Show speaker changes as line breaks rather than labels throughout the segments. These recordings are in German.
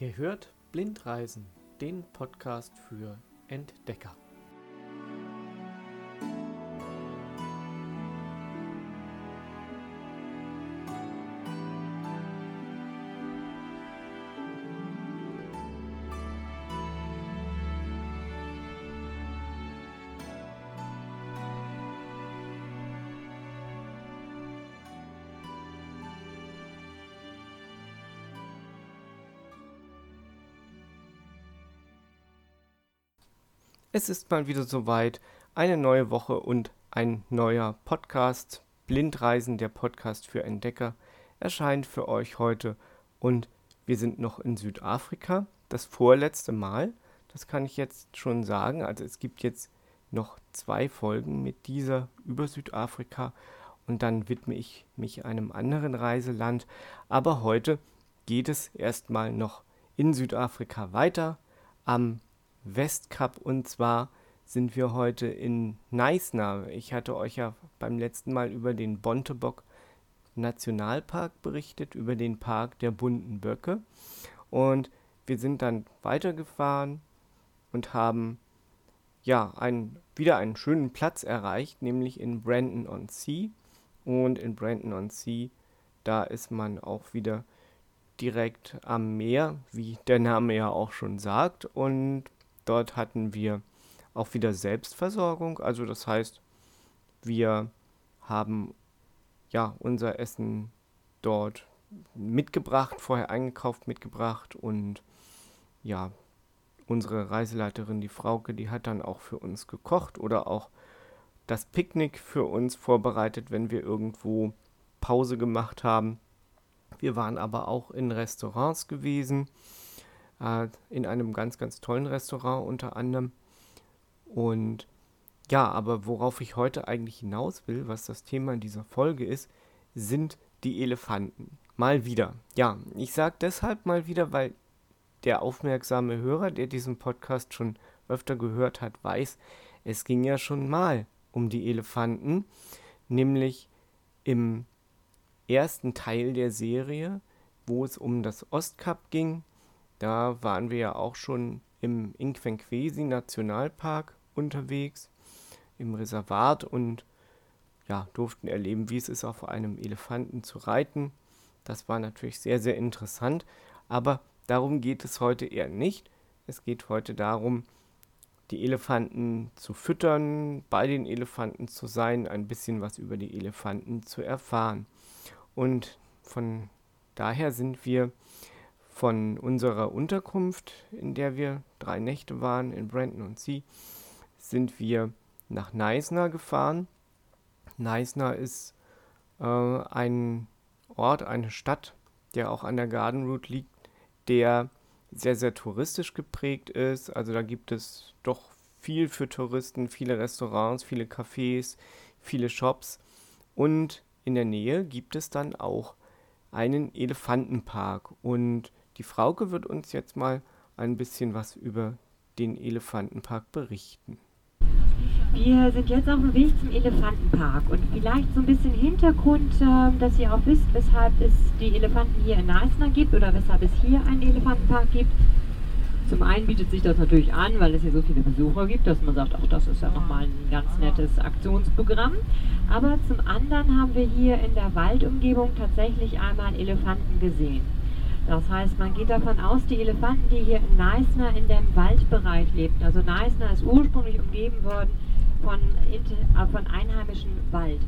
Ihr hört Blindreisen, den Podcast für Entdecker. Es ist mal wieder soweit, eine neue Woche und ein neuer Podcast. Blindreisen, der Podcast für Entdecker, erscheint für euch heute und wir sind noch in Südafrika. Das vorletzte Mal, das kann ich jetzt schon sagen. Also es gibt jetzt noch zwei Folgen mit dieser über Südafrika und dann widme ich mich einem anderen Reiseland. Aber heute geht es erstmal noch in Südafrika weiter. Am Westcup. Und zwar sind wir heute in Neisner. Ich hatte euch ja beim letzten Mal über den Bontebok Nationalpark berichtet, über den Park der bunten Böcke. Und wir sind dann weitergefahren und haben ja ein, wieder einen schönen Platz erreicht, nämlich in Brandon on Sea. Und in Brandon on Sea da ist man auch wieder direkt am Meer, wie der Name ja auch schon sagt. Und Dort hatten wir auch wieder Selbstversorgung. Also das heißt, wir haben ja unser Essen dort mitgebracht, vorher eingekauft, mitgebracht und ja, unsere Reiseleiterin, die Frauke, die hat dann auch für uns gekocht oder auch das Picknick für uns vorbereitet, wenn wir irgendwo Pause gemacht haben. Wir waren aber auch in Restaurants gewesen äh, in einem ganz, ganz tollen Restaurant unter anderem. Und ja, aber worauf ich heute eigentlich hinaus will, was das Thema in dieser Folge ist, sind die Elefanten. Mal wieder. Ja, ich sage deshalb mal wieder, weil der aufmerksame Hörer, der diesen Podcast schon öfter gehört hat, weiß, es ging ja schon mal um die Elefanten, nämlich im ersten Teil der Serie, wo es um das Ostkap ging, da waren wir ja auch schon im Inquenquesi Nationalpark unterwegs, im Reservat und ja, durften erleben, wie es ist, auf einem Elefanten zu reiten. Das war natürlich sehr, sehr interessant, aber darum geht es heute eher nicht. Es geht heute darum, die Elefanten zu füttern, bei den Elefanten zu sein, ein bisschen was über die Elefanten zu erfahren. Und von daher sind wir von unserer Unterkunft, in der wir drei Nächte waren, in Brandon und Sea, sind wir nach Neisner gefahren. Neisner ist äh, ein Ort, eine Stadt, der auch an der Garden Route liegt, der sehr, sehr touristisch geprägt ist. Also da gibt es doch viel für Touristen, viele Restaurants, viele Cafés, viele Shops. Und in der Nähe gibt es dann auch einen Elefantenpark. Und die Frauke wird uns jetzt mal ein bisschen was über den Elefantenpark berichten.
Wir sind jetzt auf dem Weg zum Elefantenpark und vielleicht so ein bisschen Hintergrund, ähm, dass ihr auch wisst, weshalb es die Elefanten hier in Neisner gibt oder weshalb es hier einen Elefantenpark gibt. Zum einen bietet sich das natürlich an, weil es hier so viele Besucher gibt, dass man sagt, ach, das ist ja nochmal ein ganz nettes Aktionsprogramm. Aber zum anderen haben wir hier in der Waldumgebung tatsächlich einmal Elefanten gesehen. Das heißt, man geht davon aus, die Elefanten, die hier in Neisner in dem Waldbereich lebten, also Neisner ist ursprünglich umgeben worden von, äh, von einheimischem Wald.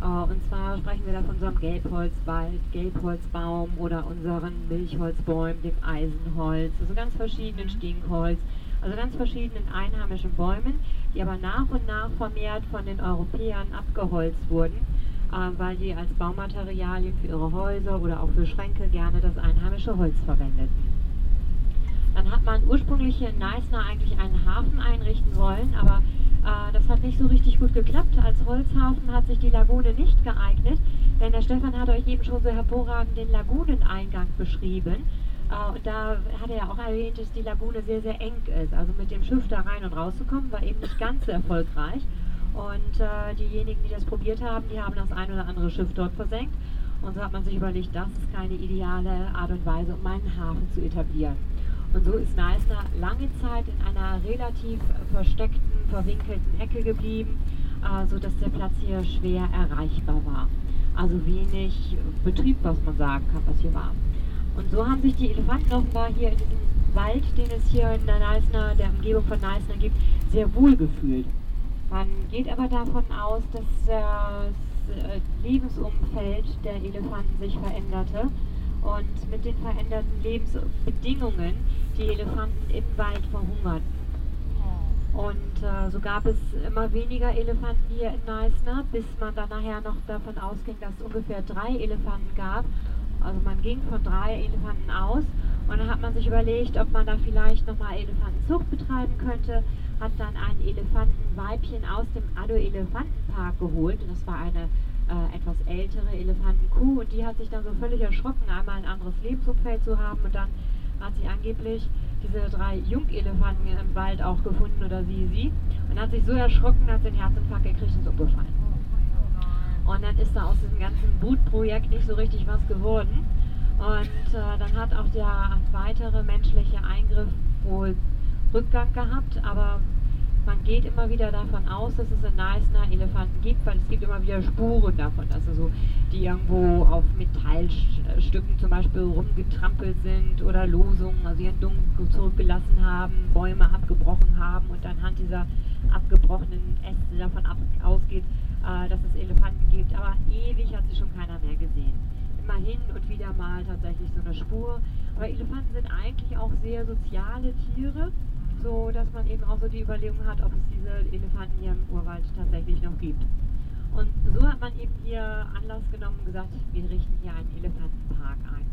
Äh, und zwar sprechen wir da von unserem Gelbholzwald, Gelbholzbaum oder unseren Milchholzbäumen, dem Eisenholz, also ganz verschiedenen Stinkholz, also ganz verschiedenen einheimischen Bäumen, die aber nach und nach vermehrt von den Europäern abgeholzt wurden weil die als Baumaterialien für ihre Häuser oder auch für Schränke gerne das einheimische Holz verwendeten. Dann hat man ursprünglich hier in Neisner eigentlich einen Hafen einrichten wollen, aber Äh, das hat nicht so richtig gut geklappt. Als Holzhafen hat sich die Lagune nicht geeignet, denn der Stefan hat euch eben schon so hervorragend den Laguneneingang beschrieben. Uh, und da hat er ja auch erwähnt, dass die Lagune sehr, sehr eng ist. Also mit dem Schiff da rein und rauszukommen, war eben nicht ganz so erfolgreich. Und uh, diejenigen, die das probiert haben, die haben das ein oder andere Schiff dort versenkt. Und so hat man sich überlegt, das ist keine ideale Art und Weise, um einen Hafen zu etablieren. Und so ist Neisner lange Zeit in einer relativ versteckten, verwinkelten Ecke geblieben, uh, sodass der Platz hier schwer erreichbar war. Also wenig Betrieb, was man sagen kann, was hier war. Und so haben sich die Elefanten offenbar hier in diesem Wald, den es hier in der, Neisner, der Umgebung von Neisner gibt, sehr wohl gefühlt. Man geht aber davon aus, dass das äh, Lebensumfeld der Elefanten sich veränderte. Und mit den veränderten Lebensbedingungen die Elefanten im Wald verhungerten. Und äh, so gab es immer weniger Elefanten hier in Neisner, bis man dann nachher noch davon ausging, dass es ungefähr drei Elefanten gab. Also man ging von drei Elefanten aus und dann hat man sich überlegt, ob man da vielleicht nochmal Elefantenzucht betreiben könnte, hat dann ein Elefantenweibchen aus dem Ado-Elefantenpark geholt. Und das war eine äh, etwas ältere Elefantenkuh und die hat sich dann so völlig erschrocken, einmal ein anderes Lebensumfeld zu haben und dann hat sie angeblich diese drei Jungelefanten im Wald auch gefunden oder sie sie und hat sich so erschrocken, hat sie einen Herzinfarkt gekriegt und ist umgefallen. Und dann ist da aus diesem ganzen Bootprojekt nicht so richtig was geworden. Und äh, dann hat auch der weitere menschliche Eingriff wohl Rückgang gehabt, aber man geht immer wieder davon aus, dass es in Neisner Elefanten gibt, weil es gibt immer wieder Spuren davon, dass sie so, die irgendwo auf Metallstücken zum Beispiel rumgetrampelt sind oder Losungen, also ihren Dung zurückgelassen haben, Bäume abgebrochen haben und anhand dieser abgebrochenen Äste davon ab, ausgeht, äh, dass es Elefanten gibt. Aber ewig hat sie schon keiner mehr gesehen. Immer hin und wieder mal tatsächlich so eine Spur. Aber Elefanten sind eigentlich auch sehr soziale Tiere, so dass man eben auch so die Überlegung hat, ob es diese Elefanten hier im Urwald tatsächlich noch gibt. Und so hat man eben hier Anlass genommen und gesagt, wir richten hier einen Elefantenpark ein.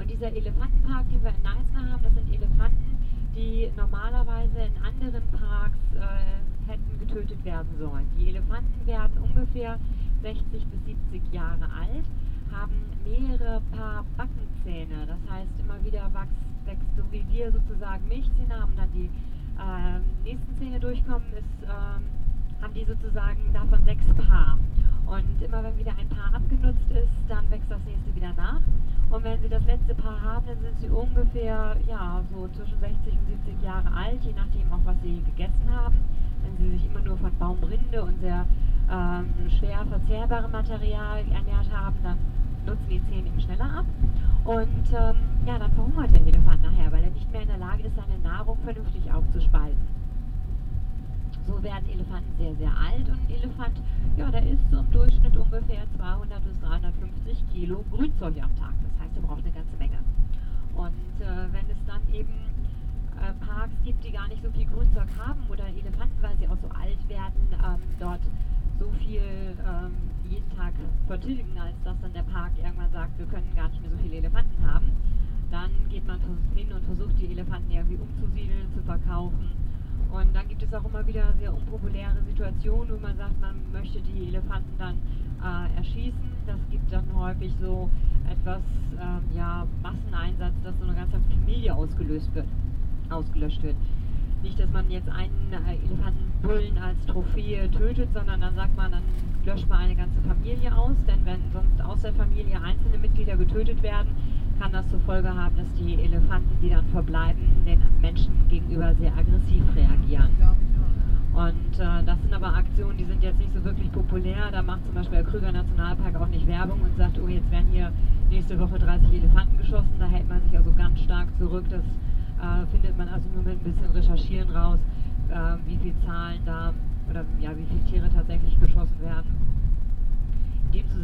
Und dieser Elefantenpark, den wir in Neisner haben, das sind Elefanten, die normalerweise in anderen Parks äh, hätten getötet werden sollen. Die Elefanten werden ungefähr 60 bis 70 Jahre alt, haben mehrere Paar Backenzähne, das heißt immer wieder wächst, wächst so wie wir sozusagen Milchzähne haben, dann die äh, nächsten Zähne durchkommen, ist, äh, haben die sozusagen davon sechs Paar. Und immer wenn wieder ein Paar abgenutzt ist, dann wächst das nächste wieder nach. Und wenn sie das letzte Paar haben, dann sind sie ungefähr ja, so zwischen 60 und 70 Jahre alt, je nachdem auch, was sie gegessen haben. Wenn sie sich immer nur von Baumrinde und sehr ähm, schwer verzehrbarem Material ernährt haben, dann nutzen die Zähne eben schneller ab. Und ähm, ja, dann verhungert der Elefant nachher, weil er nicht mehr in der Lage ist, seine Nahrung vernünftig aufzuspalten. So werden Elefanten sehr, sehr alt und ein Elefant, ja, der isst so im Durchschnitt ungefähr 200 bis 350 Kilo Grünzeug am Tag. Das heißt, er braucht eine ganze Menge. Und äh, wenn es dann eben äh, Parks gibt, die gar nicht so viel Grünzeug haben oder Elefanten, weil sie auch so alt werden, ähm, dort so viel ähm, jeden Tag vertilgen, als dass dann der Park irgendwann sagt, wir können gar nicht mehr so viele Elefanten haben, dann geht man hin und versucht die Elefanten irgendwie umzusiedeln, zu verkaufen und dann gibt es auch immer wieder sehr unpopuläre Situationen, wo man sagt, man möchte die Elefanten dann äh, erschießen. Das gibt dann häufig so etwas ähm, ja, Masseneinsatz, dass so eine ganze Familie ausgelöst wird, ausgelöscht wird. Nicht, dass man jetzt einen äh, Elefantenbullen als Trophäe tötet, sondern dann sagt man, dann löscht man eine ganze Familie aus, denn wenn sonst aus der Familie einzelne Mitglieder getötet werden, kann das zur Folge haben, dass die Elefanten, die dann verbleiben, den Menschen gegenüber sehr aggressiv reagieren. Und äh, das sind aber Aktionen, die sind jetzt nicht so wirklich populär. Da macht zum Beispiel der Krüger Nationalpark auch nicht Werbung und sagt, oh, jetzt werden hier nächste Woche 30 Elefanten geschossen. Da hält man sich also ganz stark zurück. Das äh, findet man also nur mit ein bisschen Recherchieren raus, äh, wie viele Zahlen da oder ja, wie viele Tiere tatsächlich geschossen werden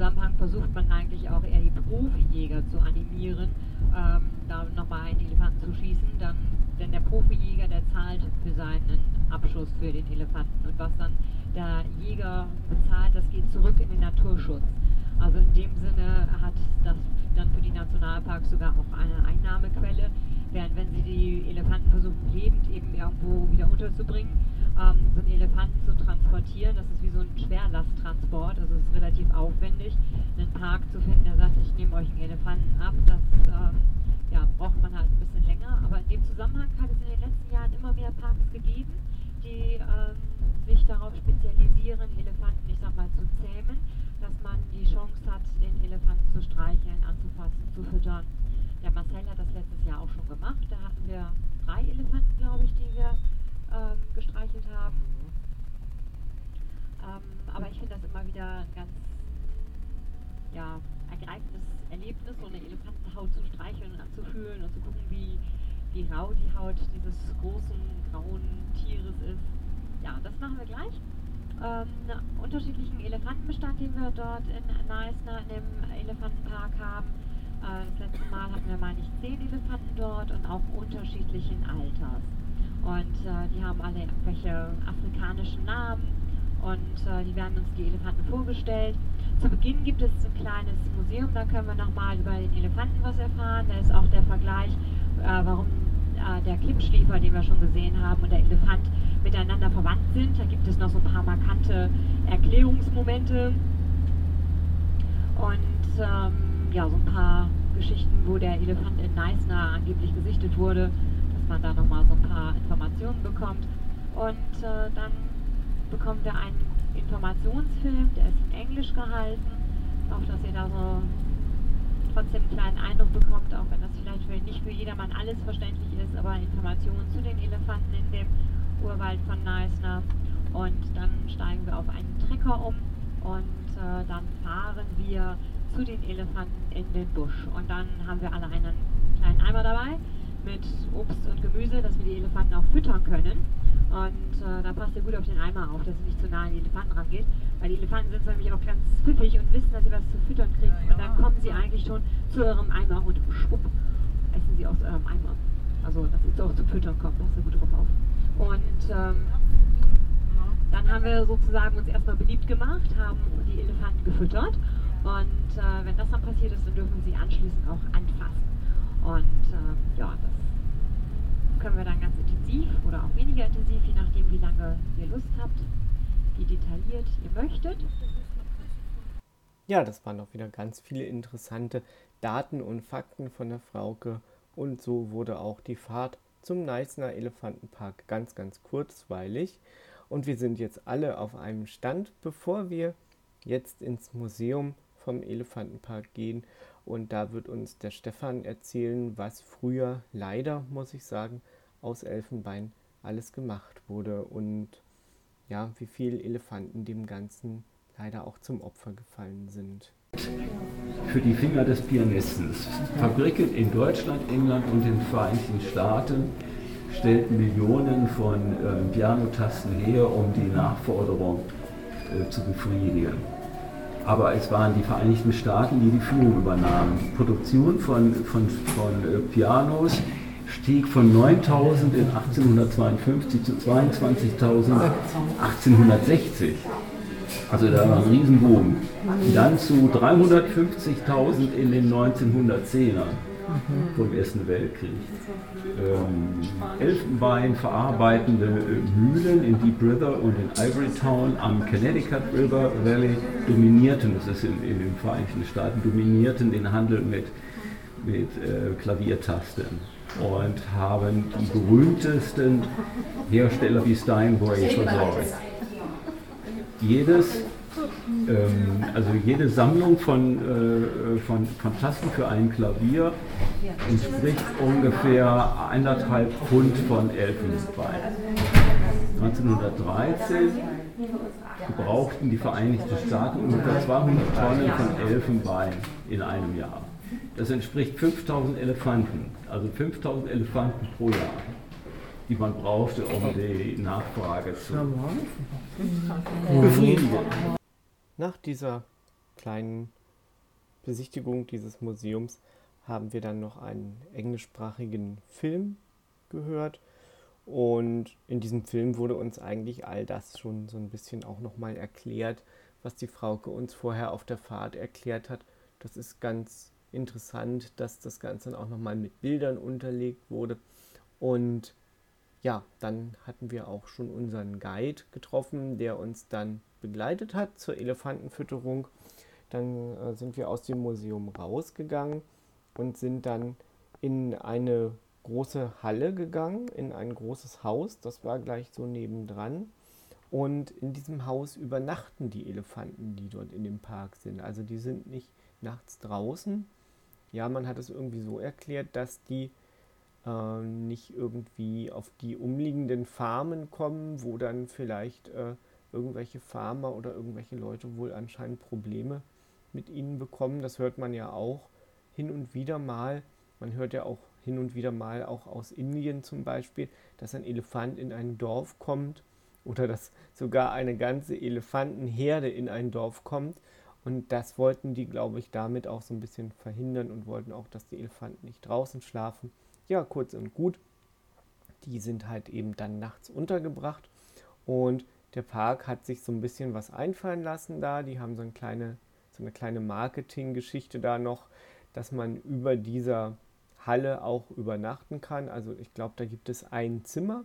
Zusammenhang versucht man eigentlich auch eher die Profijäger zu animieren, ähm, da nochmal einen Elefanten zu schießen. Dann, denn der Profijäger, der zahlt für seinen Abschuss für den Elefanten. Und was dann der Jäger bezahlt, das geht zurück in den Naturschutz. Also in dem Sinne hat das dann für die Nationalparks sogar auch eine Einnahmequelle, während wenn sie die Elefanten versuchen lebend eben irgendwo wieder unterzubringen, ähm, so einen Elefanten zu transportieren. Das ist wie so ein Schwerlasttransport, also es ist relativ aufwendig, einen Park zu finden, der sagt, ich nehme euch einen Elefanten ab. Das ähm, ja, braucht man halt ein bisschen länger. Aber in dem Zusammenhang hat es in den letzten Jahren immer mehr Parks gegeben, die ähm, sich darauf spezialisieren, Elefanten, ich sag mal, zu zähmen, dass man die Chance hat, den Elefanten zu streicheln, anzufassen, zu füttern. Der Marcel hat das letztes Jahr auch schon gemacht. Da hatten wir drei Elefanten, glaube ich, die wir ähm, gestreichelt haben. Mhm. Ähm, aber ich finde das immer wieder ein ganz ja, ergreifendes Erlebnis, so eine Elefantenhaut zu streicheln und anzufühlen und zu gucken, wie, wie rau die Haut dieses großen grauen Tieres ist. Ja, das machen wir gleich. Ähm, unterschiedlichen Elefantenbestand, den wir dort in Neisner in dem Elefantenpark haben. Äh, das letzte Mal hatten wir, meine ich, zehn Elefanten dort und auch unterschiedlichen Alters. Und äh, die haben alle irgendwelche afrikanischen Namen und äh, die werden uns die Elefanten vorgestellt. Zu Beginn gibt es ein kleines Museum, da können wir nochmal über den Elefanten was erfahren. Da ist auch der Vergleich, äh, warum äh, der Klippschliefer, den wir schon gesehen haben, und der Elefant miteinander verwandt sind. Da gibt es noch so ein paar markante Erklärungsmomente. Und ähm, ja, so ein paar Geschichten, wo der Elefant in Neisner angeblich gesichtet wurde, man da nochmal so ein paar Informationen bekommt. Und äh, dann bekommen wir einen Informationsfilm, der ist in Englisch gehalten. Hoffe, dass ihr da so trotzdem einen kleinen Eindruck bekommt, auch wenn das vielleicht für, nicht für jedermann alles verständlich ist, aber Informationen zu den Elefanten in dem Urwald von Neisner. Und dann steigen wir auf einen Trecker um und äh, dann fahren wir zu den Elefanten in den Busch. Und dann haben wir alle einen kleinen Eimer dabei mit Obst und Gemüse, dass wir die Elefanten auch füttern können. Und äh, da passt ihr gut auf den Eimer auf, dass ihr nicht zu nah an die Elefanten rangeht. Weil die Elefanten sind nämlich auch ganz pfiffig und wissen, dass sie was zu füttern kriegen. Und dann kommen sie eigentlich schon zu eurem Eimer und schwupp, essen sie aus eurem Eimer. Also, dass ihr auch zu füttern kommt, passt ihr gut drauf auf. Und ähm, dann haben wir sozusagen uns erstmal beliebt gemacht, haben die Elefanten gefüttert und äh, wenn das dann passiert ist, dann dürfen Sie anschließend auch anfassen. Und äh, ja, das können wir dann ganz intensiv oder auch weniger intensiv, je nachdem, wie lange ihr Lust habt, wie detailliert ihr möchtet.
Ja, das waren auch wieder ganz viele interessante Daten und Fakten von der Frauke. Und so wurde auch die Fahrt zum Neisner Elefantenpark ganz, ganz kurzweilig. Und wir sind jetzt alle auf einem Stand, bevor wir jetzt ins Museum vom Elefantenpark gehen und da wird uns der Stefan erzählen, was früher leider, muss ich sagen, aus Elfenbein alles gemacht wurde und ja, wie viele Elefanten dem Ganzen leider auch zum Opfer gefallen sind.
Für die Finger des Pianisten. Fabriken in Deutschland, England und den Vereinigten Staaten stellten Millionen von äh, Pianotasten her, um die Nachforderung äh, zu befriedigen aber es waren die Vereinigten Staaten, die die Führung übernahmen. Die Produktion von, von, von äh, Pianos stieg von 9000 in 1852 zu 22.000 1860. Also da war ein Riesenboom. Dann zu 350.000 in den 1910ern vom Ersten Weltkrieg. Ähm, Elfenbein verarbeitende Mühlen in Deep River und in Ivory Town am Connecticut River Valley dominierten, das ist in, in den Vereinigten Staaten, dominierten den Handel mit, mit äh, Klaviertasten und haben die berühmtesten Hersteller wie Steinway versorgt. Jedes ähm, also jede Sammlung von, äh, von, von Tasten für ein Klavier entspricht ungefähr eineinhalb Pfund von Elfenbein. 1913 gebrauchten die Vereinigten Staaten ungefähr 200 Tonnen von Elfenbein in einem Jahr. Das entspricht 5000 Elefanten, also 5000 Elefanten pro Jahr, die man brauchte, um die Nachfrage zu befriedigen.
Nach dieser kleinen Besichtigung dieses Museums haben wir dann noch einen englischsprachigen Film gehört. Und in diesem Film wurde uns eigentlich all das schon so ein bisschen auch nochmal erklärt, was die Frauke uns vorher auf der Fahrt erklärt hat. Das ist ganz interessant, dass das Ganze dann auch nochmal mit Bildern unterlegt wurde. Und ja, dann hatten wir auch schon unseren Guide getroffen, der uns dann begleitet hat zur Elefantenfütterung. Dann äh, sind wir aus dem Museum rausgegangen und sind dann in eine große Halle gegangen, in ein großes Haus. Das war gleich so nebendran. Und in diesem Haus übernachten die Elefanten, die dort in dem Park sind. Also die sind nicht nachts draußen. Ja, man hat es irgendwie so erklärt, dass die äh, nicht irgendwie auf die umliegenden Farmen kommen, wo dann vielleicht äh, irgendwelche Farmer oder irgendwelche Leute wohl anscheinend Probleme mit ihnen bekommen. Das hört man ja auch hin und wieder mal. Man hört ja auch hin und wieder mal auch aus Indien zum Beispiel, dass ein Elefant in ein Dorf kommt oder dass sogar eine ganze Elefantenherde in ein Dorf kommt. Und das wollten die, glaube ich, damit auch so ein bisschen verhindern und wollten auch, dass die Elefanten nicht draußen schlafen. Ja, kurz und gut. Die sind halt eben dann nachts untergebracht. Und der Park hat sich so ein bisschen was einfallen lassen da. Die haben so eine kleine, so eine kleine Marketinggeschichte da noch, dass man über dieser Halle auch übernachten kann. Also ich glaube, da gibt es ein Zimmer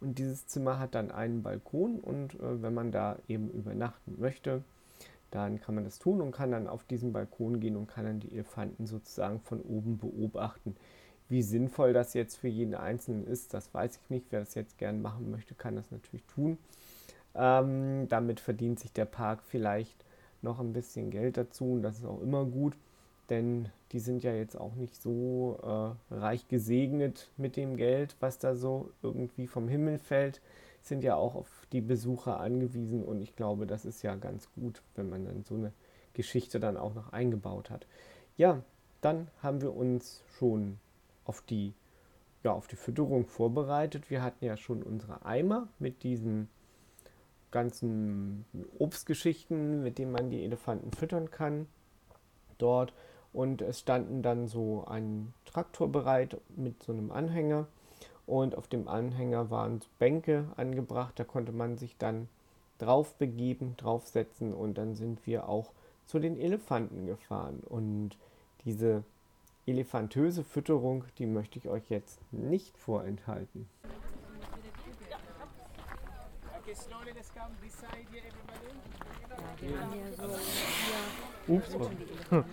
und dieses Zimmer hat dann einen Balkon und äh, wenn man da eben übernachten möchte, dann kann man das tun und kann dann auf diesen Balkon gehen und kann dann die Elefanten sozusagen von oben beobachten. Wie sinnvoll das jetzt für jeden Einzelnen ist, das weiß ich nicht. Wer das jetzt gern machen möchte, kann das natürlich tun. Ähm, damit verdient sich der Park vielleicht noch ein bisschen Geld dazu und das ist auch immer gut denn die sind ja jetzt auch nicht so äh, reich gesegnet mit dem Geld, was da so irgendwie vom Himmel fällt, sind ja auch auf die Besucher angewiesen und ich glaube, das ist ja ganz gut, wenn man dann so eine Geschichte dann auch noch eingebaut hat. Ja, dann haben wir uns schon auf die, ja, auf die Fütterung vorbereitet. Wir hatten ja schon unsere Eimer mit diesen ganzen Obstgeschichten, mit denen man die Elefanten füttern kann. Dort und es standen dann so ein Traktor bereit mit so einem Anhänger und auf dem Anhänger waren Bänke angebracht, da konnte man sich dann drauf begeben, draufsetzen und dann sind wir auch zu den Elefanten gefahren und diese elefantöse Fütterung, die möchte ich euch jetzt nicht vorenthalten. Ups. Das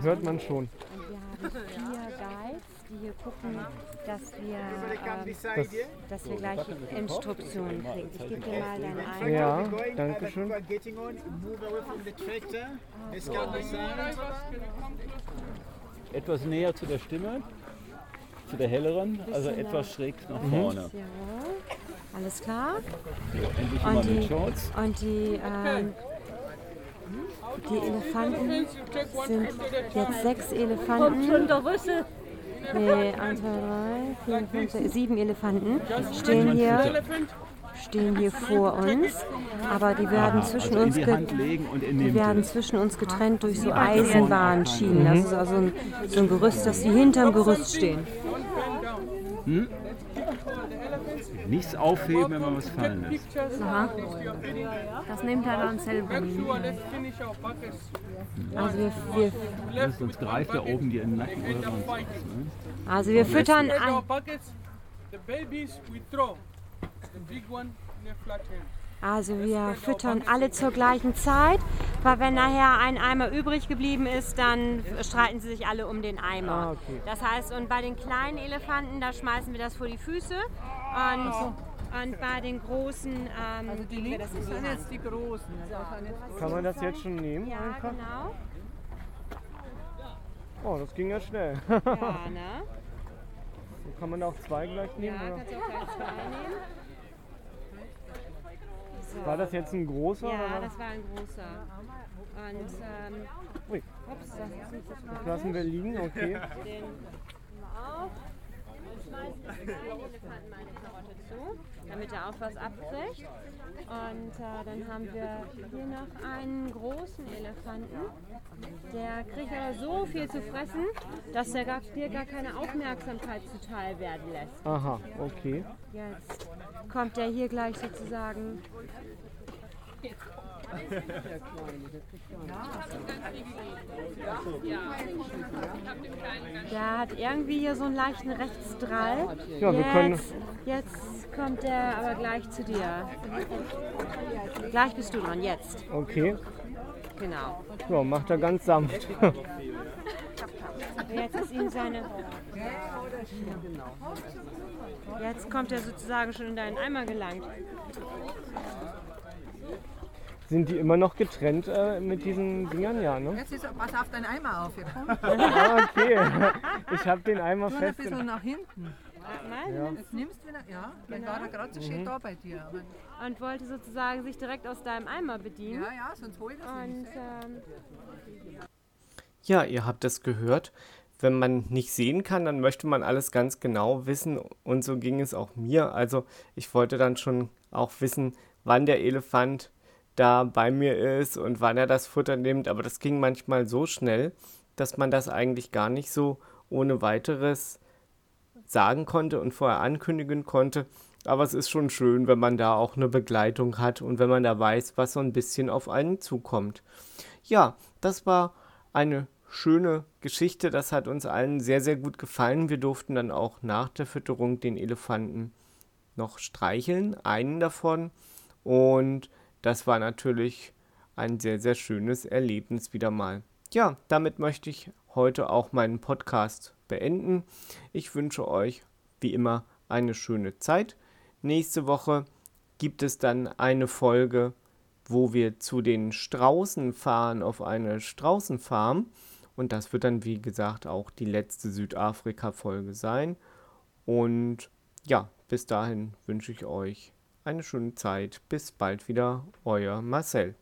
hört man schon.
Und wir haben vier Guides, die hier gucken, dass wir, ähm, das, dass wir gleich Instruktionen kriegen. Ich gebe dir mal deinen Einwand.
Ja, danke schön.
Etwas näher zu der Stimme, zu der helleren, also etwas schräg nach vorne.
Ja, alles klar. Und die, und die, ähm, die Elefanten sind jetzt sechs Elefanten. Nee, eins, zwei, drei, vier, fünf, sechs, sieben Elefanten stehen hier, stehen hier vor uns. Aber die werden zwischen
also
uns
die
die
den
werden zwischen uns getrennt durch so Eisenbahnschienen. Das ist also ein, so ein Gerüst, dass die hinterm Gerüst stehen.
Nichts aufheben, wenn man was fallen lässt.
Aha. Das nimmt er dann selber. Also wir, wir,
Sonst greift er oben dir in den Nacken oder sonst was. Ne?
also wir füttern ein,
the babies we throw, the big one in a flat hand.
Also wir füttern alle zur gleichen Zeit, weil wenn nachher ein Eimer übrig geblieben ist, dann streiten sie sich alle um den Eimer.
Ah, okay.
Das heißt, und bei den kleinen Elefanten, da schmeißen wir das vor die Füße und, und bei den großen ähm, geben wir das in die Hand.
die großen.
Kann man das jetzt schon nehmen
Ja,
einfach?
genau.
Oh, das ging ja schnell.
Ja, ne?
Kann man auch zwei gleich nehmen?
Ja,
oder?
kannst du auch gleich zwei nehmen.
War das jetzt ein großer?
Ja, das war ein großer. Und ähm,
Ui,
ups, das ist nicht
das lassen wir liegen, okay.
Den auf. Und schmeißen den Elefanten mal eine Karotte zu, damit er auch was abkriegt. Und äh, dann haben wir hier noch einen großen Elefanten. Der kriegt aber so viel zu fressen, dass er gar, dir gar keine Aufmerksamkeit zuteil werden lässt.
Aha, okay.
Jetzt kommt der hier gleich sozusagen
Der hat irgendwie hier so einen leichten Rechtsdrall.
Ja, wir können-
jetzt, jetzt kommt er aber gleich zu dir. Gleich bist du dran, jetzt.
Okay.
Genau.
Ja, macht er ganz sanft.
Jetzt ist ihm seine. Jetzt kommt er sozusagen schon in deinen Eimer gelangt.
Sind die immer noch getrennt äh, mit diesen Dingern? Ja, ne?
Jetzt ist, pass auf deinen Eimer auf. Hier, komm.
Ah, okay. Ich habe den Eimer
ein
fest.
bisschen nach hinten.
Nein,
Jetzt nimmst du wieder, ja, dann war er gerade so schön da bei dir. Aber,
Und wollte sozusagen sich direkt aus deinem Eimer bedienen.
ja, ja, sonst hol ich das
Und
nicht.
ähm,
Ja, ihr habt es gehört. Wenn man nicht sehen kann, dann möchte man alles ganz genau wissen. Und so ging es auch mir. Also ich wollte dann schon auch wissen, wann der Elefant da bei mir ist und wann er das Futter nimmt. Aber das ging manchmal so schnell, dass man das eigentlich gar nicht so ohne weiteres sagen konnte und vorher ankündigen konnte. Aber es ist schon schön, wenn man da auch eine Begleitung hat und wenn man da weiß, was so ein bisschen auf einen zukommt. Ja, das war eine schöne Geschichte. Das hat uns allen sehr, sehr gut gefallen. Wir durften dann auch nach der Fütterung den Elefanten noch streicheln, einen davon. Und das war natürlich ein sehr, sehr schönes Erlebnis wieder mal. Ja, damit möchte ich heute auch meinen Podcast beenden. Ich wünsche euch wie immer eine schöne Zeit. Nächste Woche gibt es dann eine Folge, wo wir zu den Straußen fahren auf eine Straußenfarm. Und das wird dann, wie gesagt, auch die letzte Südafrika-Folge sein. Und ja, bis dahin wünsche ich euch eine schöne Zeit. Bis bald wieder, euer Marcel.